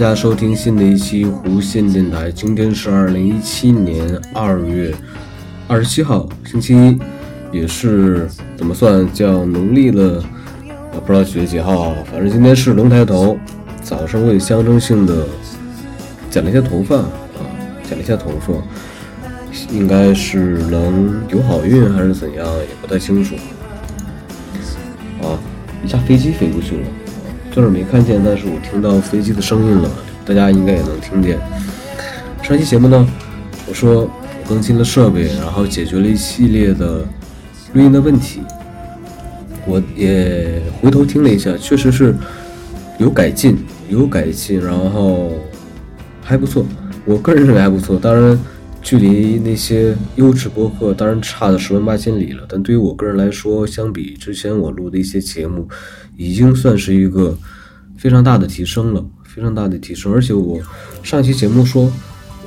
大家收听新的一期弧线电台。今天是二零一七年二月二十七号，星期一，也是怎么算叫农历的？不知道几月几号，反正今天是龙抬头。早上我也象征性的剪了一下头发啊，剪了一下头发，应该是能有好运还是怎样，也不太清楚。啊，一架飞机飞过去了。就是没看见，但是我听到飞机的声音了，大家应该也能听见。上期节目呢，我说我更新了设备，然后解决了一系列的录音的问题。我也回头听了一下，确实是有改进，有改进，然后还不错。我个人认为还不错，当然距离那些优质播客当然差的十万八千里了。但对于我个人来说，相比之前我录的一些节目。已经算是一个非常大的提升了，非常大的提升。而且我上期节目说，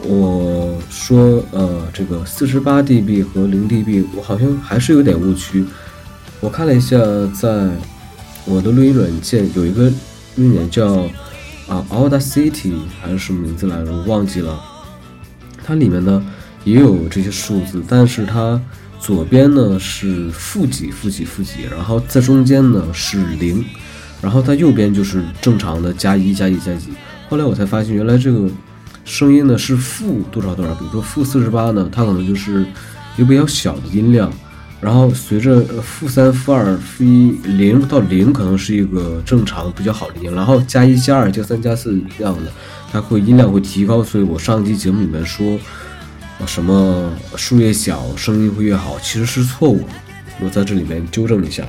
我说呃，这个四十八 dB 和零 dB，我好像还是有点误区。我看了一下，在我的录音软件有一个录音叫啊 Audacity 还是什么名字来着，我忘记了。它里面呢也有这些数字，但是它。左边呢是负几负几负几，然后在中间呢是零，然后在右边就是正常的加一加一加几。后来我才发现，原来这个声音呢是负多少多少，比如说负四十八呢，它可能就是一个比较小的音量，然后随着负三负二负一零到零可能是一个正常比较好的音，然后加一加二加三加四一样的，它会音量会提高。所以我上一期节目里面说。什么数越小声音会越好，其实是错误的。我在这里面纠正一下，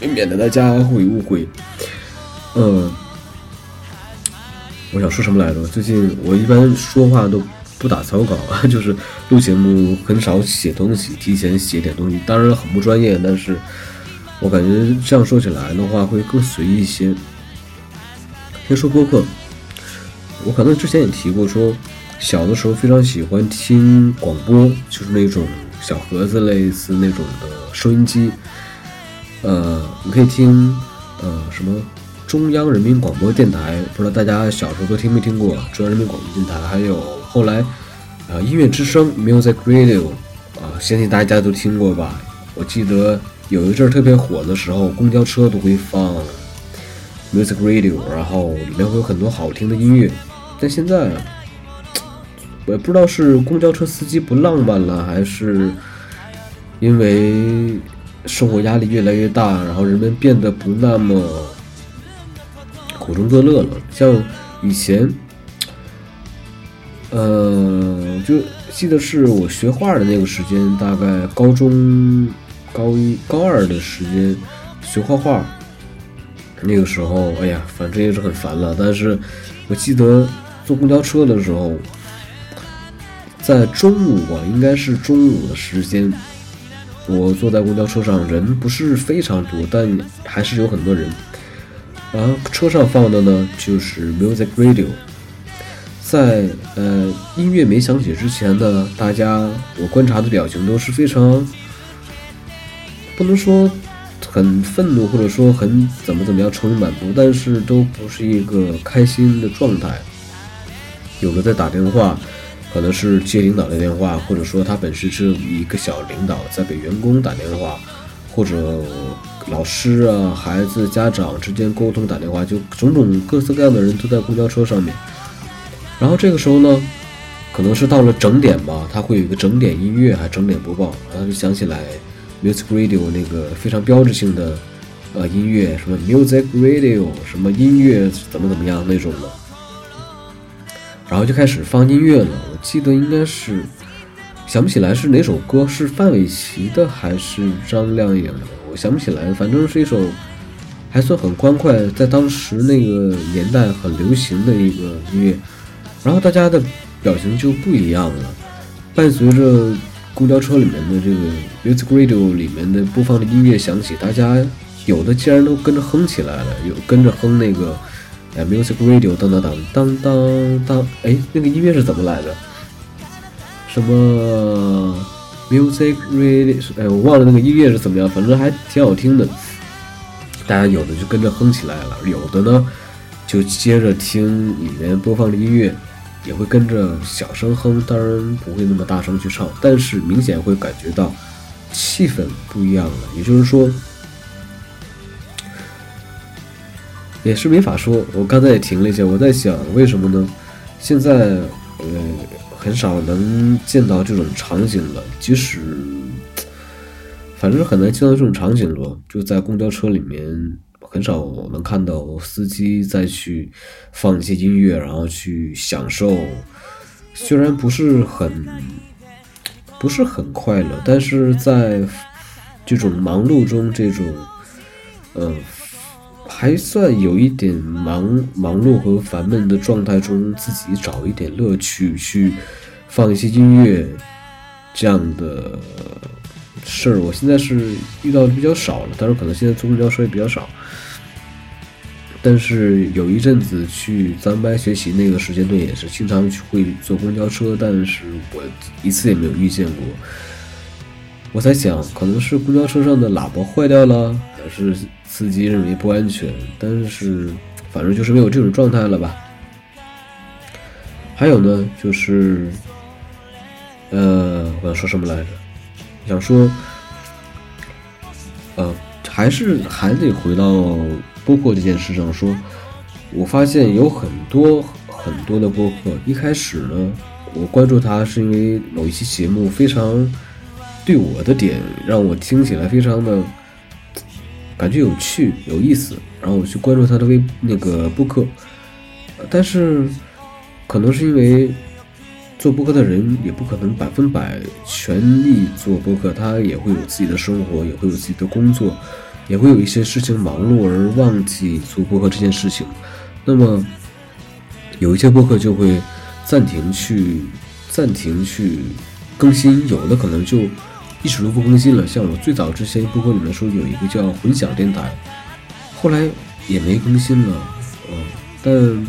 免得大家会误会。嗯，我想说什么来着？最近我一般说话都不打草稿啊，就是录节目很少写东西，提前写点东西，当然很不专业，但是我感觉这样说起来的话会更随意一些。先说播客，我可能之前也提过说。小的时候非常喜欢听广播，就是那种小盒子类似那种的收音机。呃，你可以听呃什么中央人民广播电台，不知道大家小时候都听没听过中央人民广播电台？还有后来啊音乐之声 Music Radio 啊，相信大家都听过吧？我记得有一阵特别火的时候，公交车都会放 Music Radio，然后里面会有很多好听的音乐。但现在。我也不知道是公交车司机不浪漫了，还是因为生活压力越来越大，然后人们变得不那么苦中作乐了。像以前，呃，就记得是我学画的那个时间，大概高中高一、高二的时间学画画。那个时候，哎呀，反正也是很烦了。但是我记得坐公交车的时候。在中午啊，应该是中午的时间，我坐在公交车上，人不是非常多，但还是有很多人。然后车上放的呢，就是 music radio。在呃音乐没响起之前呢，大家我观察的表情都是非常，不能说很愤怒，或者说很怎么怎么样愁云满布，但是都不是一个开心的状态。有的在打电话。可能是接领导的电话，或者说他本身是一个小领导在给员工打电话，或者老师啊、孩子、家长之间沟通打电话，就种种各色各样的人都在公交车上面。然后这个时候呢，可能是到了整点吧，他会有一个整点音乐，还整点播报，然后就想起来 music radio 那个非常标志性的呃音乐，什么 music radio，什么音乐怎么怎么样那种的。然后就开始放音乐了，我记得应该是想不起来是哪首歌，是范玮琪的还是张靓颖的，我想不起来，反正是一首还算很欢快，在当时那个年代很流行的一个音乐。然后大家的表情就不一样了，伴随着公交车里面的这个 music radio 里面的播放的音乐响起，大家有的竟然都跟着哼起来了，有跟着哼那个。哎，music radio，当当当当当当，哎，那个音乐是怎么来着？什么 music radio？哎，我忘了那个音乐是怎么样，反正还挺好听的。大家有的就跟着哼起来了，有的呢就接着听里面播放的音乐，也会跟着小声哼，当然不会那么大声去唱，但是明显会感觉到气氛不一样了。也就是说，也是没法说。我刚才也停了一下，我在想为什么呢？现在呃很少能见到这种场景了，即使反正很难见到这种场景了，就在公交车里面。很少能看到司机再去放一些音乐，然后去享受。虽然不是很不是很快乐，但是在这种忙碌中，这种嗯还算有一点忙忙碌和烦闷的状态中，自己找一点乐趣，去放一些音乐，这样的事儿，我现在是遇到的比较少了。但是可能现在坐公交车也比较少。但是有一阵子去咱班学习那个时间段也是经常去会坐公交车，但是我一次也没有遇见过。我在想，可能是公交车上的喇叭坏掉了，还是司机认为不安全？但是反正就是没有这种状态了吧。还有呢，就是，呃，我想说什么来着？想说，呃，还是还得回到。播客这件事上说，我发现有很多很多的播客。一开始呢，我关注他是因为某一期节目非常对我的点，让我听起来非常的感觉有趣、有意思，然后我去关注他的微那个播客。但是可能是因为做播客的人也不可能百分百全力做播客，他也会有自己的生活，也会有自己的工作。也会有一些事情忙碌而忘记做播客这件事情，那么有一些播客就会暂停去暂停去更新，有的可能就一直都不更新了。像我最早之前播客里面说有一个叫混响电台，后来也没更新了，嗯，但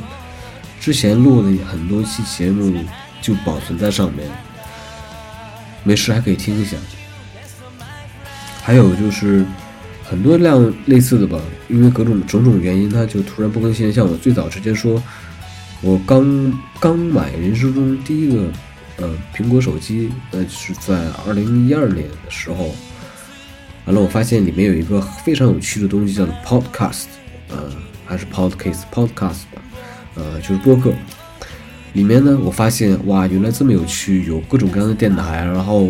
之前录的很多期节目就保存在上面，没事还可以听一下。还有就是。很多辆类似的吧，因为各种种种原因，它就突然不更新。像我最早之前说，我刚刚买人生中第一个呃苹果手机，那是在二零一二年的时候。完了，我发现里面有一个非常有趣的东西，叫做 Podcast，呃，还是 Podcast，Podcast 吧，呃，就是播客。里面呢，我发现哇，原来这么有趣，有各种各样的电台，然后。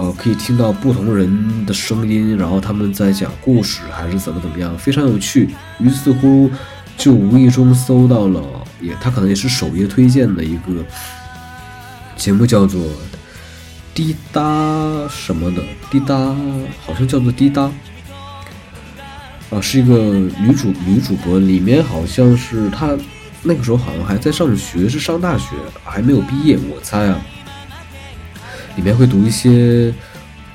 呃，可以听到不同人的声音，然后他们在讲故事，还是怎么怎么样，非常有趣。于是乎，就无意中搜到了，也他可能也是首页推荐的一个节目，叫做《滴答》什么的，《滴答》好像叫做《滴答》啊，是一个女主女主播，里面好像是她那个时候好像还在上学，是上大学，还没有毕业，我猜啊。里面会读一些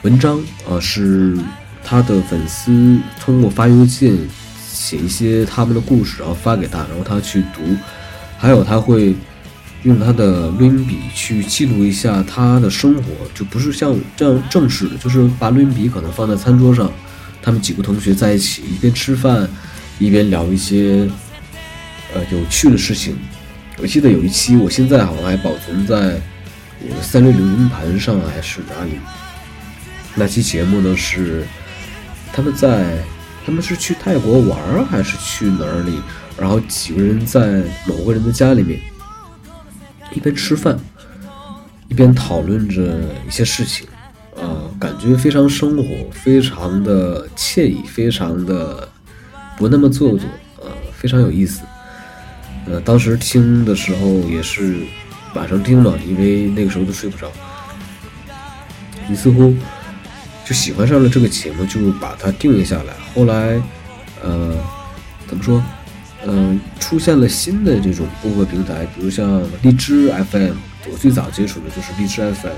文章，啊，是他的粉丝通过发邮件写一些他们的故事，然后发给他，然后他去读。还有他会用他的录音笔去记录一下他的生活，就不是像这样正式的，就是把录音笔可能放在餐桌上，他们几个同学在一起一边吃饭一边聊一些呃有趣的事情。我记得有一期，我现在好像还保存在。我的三六零云盘上还是哪里？那期节目呢？是他们在他们是去泰国玩还是去哪里？然后几个人在某个人的家里面，一边吃饭，一边讨论着一些事情，啊，感觉非常生活，非常的惬意，非常的不那么做作，呃，非常有意思。呃，当时听的时候也是。晚上听嘛，因为那个时候都睡不着。你似乎就喜欢上了这个节目，就把它定了下来。后来，呃，怎么说？嗯，出现了新的这种播客平台，比如像荔枝 FM。我最早接触的就是荔枝 FM。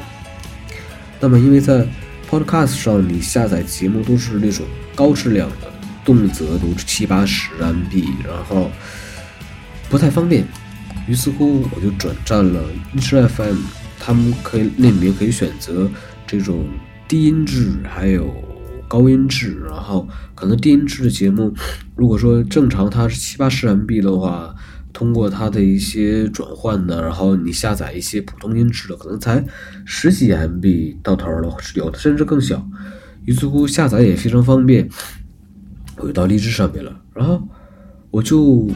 那么，因为在 Podcast 上，你下载节目都是那种高质量的，动辄都是七八十 MB，然后不太方便。于是乎，我就转战了荔枝 FM，他们可以那里面可以选择这种低音质，还有高音质，然后可能低音质的节目，如果说正常它是七八十 MB 的话，通过它的一些转换呢，然后你下载一些普通音质的，可能才十几 MB 到头了，有的甚至更小。于是乎下载也非常方便，回到荔枝上面了，然后我就。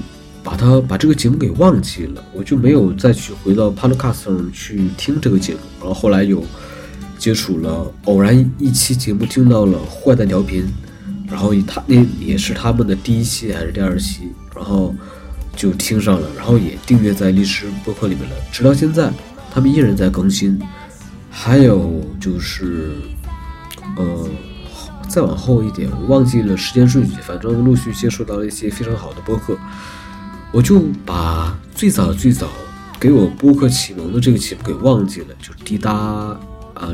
把它把这个节目给忘记了，我就没有再去回到 Podcast 上去听这个节目。然后后来有接触了，偶然一期节目听到了坏蛋调频，然后他那也是他们的第一期还是第二期，然后就听上了，然后也订阅在历史播客里面了。直到现在，他们依然在更新。还有就是，呃，再往后一点，我忘记了时间顺序，反正陆续接触到了一些非常好的播客。我就把最早最早给我播客启蒙的这个节目给忘记了，就是滴答啊，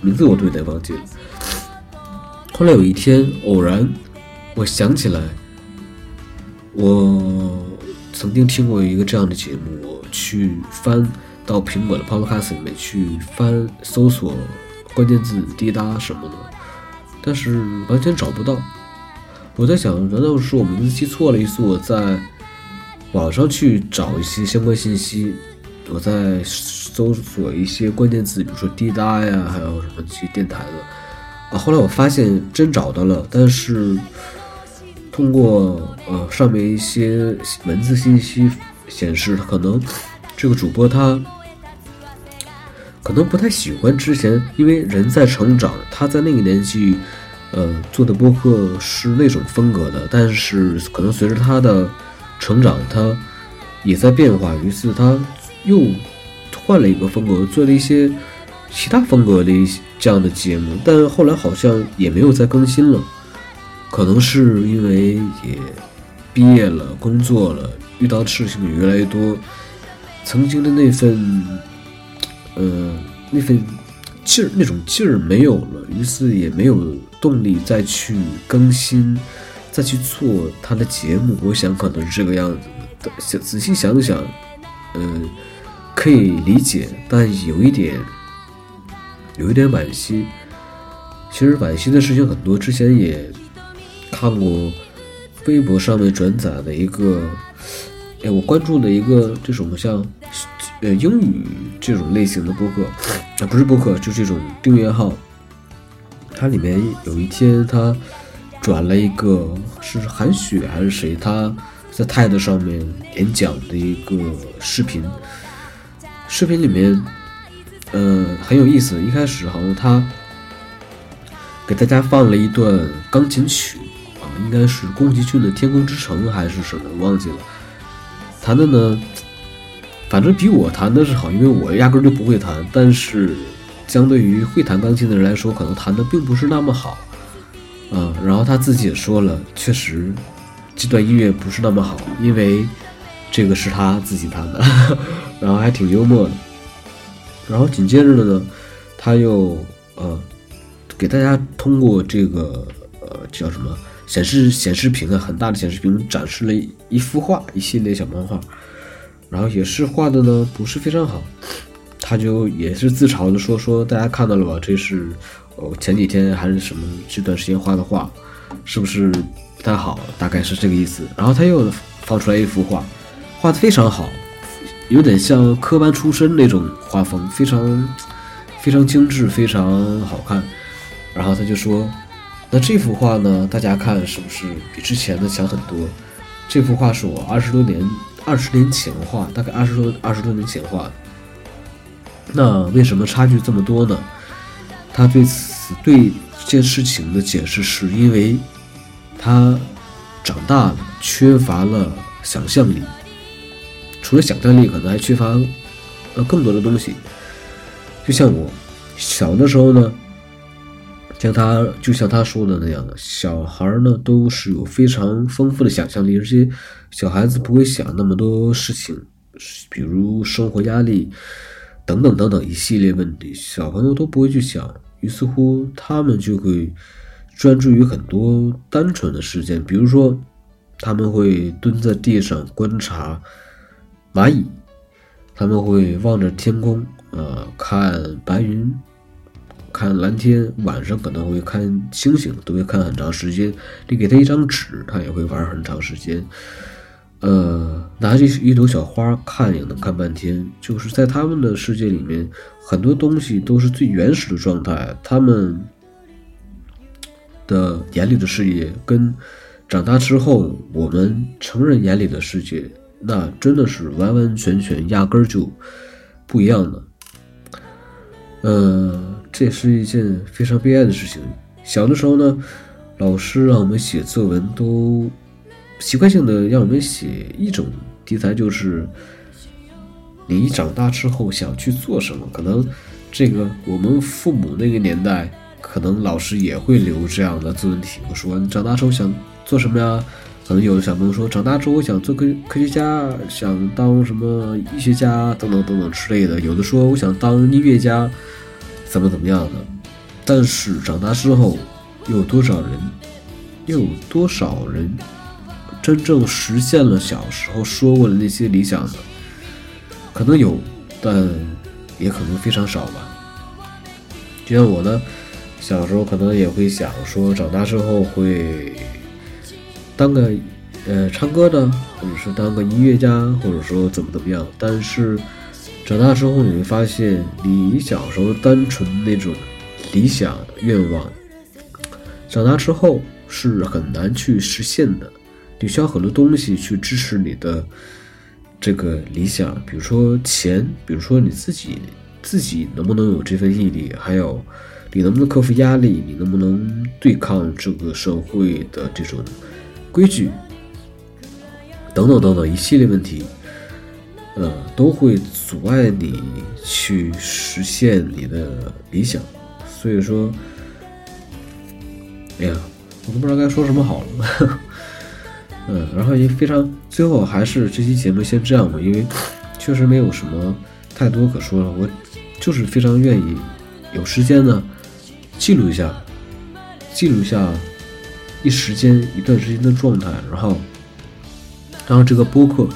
名字我都有点忘记了。后来有一天偶然，我想起来，我曾经听过一个这样的节目，我去翻到苹果的 Podcast 里面去翻搜索关键字滴答什么的，但是完全找不到。我在想，难道是我名字记错了？于是我在。网上去找一些相关信息，我在搜索一些关键字，比如说滴答呀，还有什么些电台的啊。后来我发现真找到了，但是通过呃上面一些文字信息显示，可能这个主播他可能不太喜欢之前，因为人在成长，他在那个年纪呃做的播客是那种风格的，但是可能随着他的。成长，他也在变化，于是他又换了一个风格，做了一些其他风格的一些这样的节目，但后来好像也没有再更新了，可能是因为也毕业了，工作了，遇到的事情也越来越多，曾经的那份，呃，那份劲儿，那种劲儿没有了，于是也没有动力再去更新。再去做他的节目，我想可能是这个样子的。仔细想想，呃，可以理解，但有一点，有一点惋惜。其实惋惜的事情很多，之前也看过微博上面转载的一个，哎，我关注的一个这种像呃英语这种类型的播客，啊，不是播客，就这种订阅号。它里面有一天它。转了一个是韩雪还是谁？他在 TED 上面演讲的一个视频，视频里面，呃，很有意思。一开始好像他给大家放了一段钢琴曲啊，应该是宫崎骏的《天空之城》还是什么，忘记了。弹的呢，反正比我弹的是好，因为我压根就不会弹。但是相对于会弹钢琴的人来说，可能弹的并不是那么好。嗯，然后他自己也说了，确实，这段音乐不是那么好，因为这个是他自己弹的，然后还挺幽默的。然后紧接着呢，他又呃给大家通过这个呃叫什么显示显示屏啊，很大的显示屏展示了一幅画，一系列小漫画，然后也是画的呢不是非常好，他就也是自嘲的说说大家看到了吧，这是。我前几天还是什么这段时间画的画，是不是不太好？大概是这个意思。然后他又放出来一幅画，画的非常好，有点像科班出身那种画风，非常非常精致，非常好看。然后他就说：“那这幅画呢？大家看是不是比之前的强很多？这幅画是我二十多年二十年前画，大概二十多二十多年前画的。那为什么差距这么多呢？”他对此对这件事情的解释是因为他长大了，缺乏了想象力。除了想象力，可能还缺乏呃更多的东西。就像我小的时候呢，像他就像他说的那样，小孩呢都是有非常丰富的想象力，而且小孩子不会想那么多事情，比如生活压力等等等等一系列问题，小朋友都不会去想。于是乎，他们就会专注于很多单纯的事件，比如说，他们会蹲在地上观察蚂蚁，他们会望着天空，呃，看白云看蓝天，晚上可能会看星星，都会看很长时间。你给他一张纸，他也会玩很长时间。呃，拿着一朵小花看也能看半天。就是在他们的世界里面，很多东西都是最原始的状态。他们的眼里的世界，跟长大之后我们成人眼里的世界，那真的是完完全全压根儿就不一样的。呃，这也是一件非常悲哀的事情。小的时候呢，老师让我们写作文都。习惯性的让我们写一种题材，就是你长大之后想去做什么。可能这个我们父母那个年代，可能老师也会留这样的作文题。我说你长大之后想做什么呀？可能有的小朋友说长大之后我想做科科学家，想当什么医学家等等等等之类的。有的说我想当音乐家，怎么怎么样的。但是长大之后，又有多少人？又有多少人？真正实现了小时候说过的那些理想的，可能有，但也可能非常少吧。就像我呢，小时候可能也会想说，长大之后会当个呃唱歌的，或者是当个音乐家，或者说怎么怎么样。但是长大之后你会发现，你小时候单纯那种理想愿望，长大之后是很难去实现的。你需要很多东西去支持你的这个理想，比如说钱，比如说你自己自己能不能有这份毅力，还有你能不能克服压力，你能不能对抗这个社会的这种规矩，等等等等一系列问题，呃，都会阻碍你去实现你的理想。所以说，哎呀，我都不知道该说什么好了。嗯，然后也非常，最后还是这期节目先这样吧，因为确实没有什么太多可说了。我就是非常愿意有时间呢，记录一下，记录一下一时间一段时间的状态。然后，然后这个播客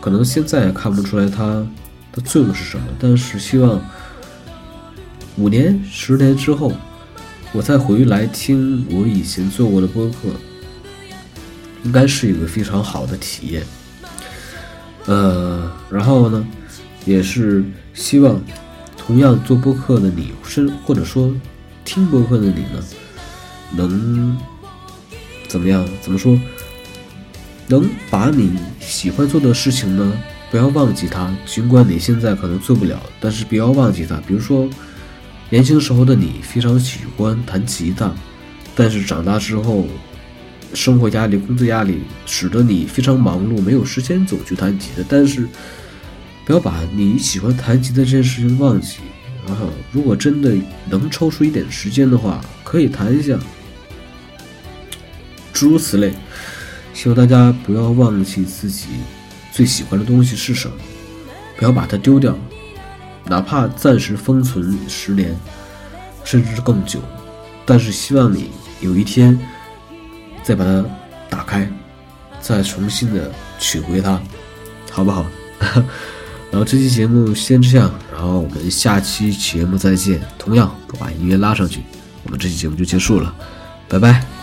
可能现在看不出来它的作用是什么，但是希望五年、十年之后，我再回来听我以前做过的播客。应该是一个非常好的体验，呃，然后呢，也是希望同样做播客的你，是或者说听播客的你呢，能怎么样？怎么说？能把你喜欢做的事情呢，不要忘记它。尽管你现在可能做不了，但是不要忘记它。比如说，年轻时候的你非常喜欢弹吉他，但是长大之后。生活压力、工作压力使得你非常忙碌，没有时间走去弹吉他。但是，不要把你喜欢弹吉他这件事情忘记。然后，如果真的能抽出一点时间的话，可以弹一下。诸如此类，希望大家不要忘记自己最喜欢的东西是什么，不要把它丢掉，哪怕暂时封存十年，甚至是更久。但是，希望你有一天。再把它打开，再重新的取回它，好不好？然后这期节目先这样，然后我们下期节目再见。同样都把音乐拉上去，我们这期节目就结束了，拜拜。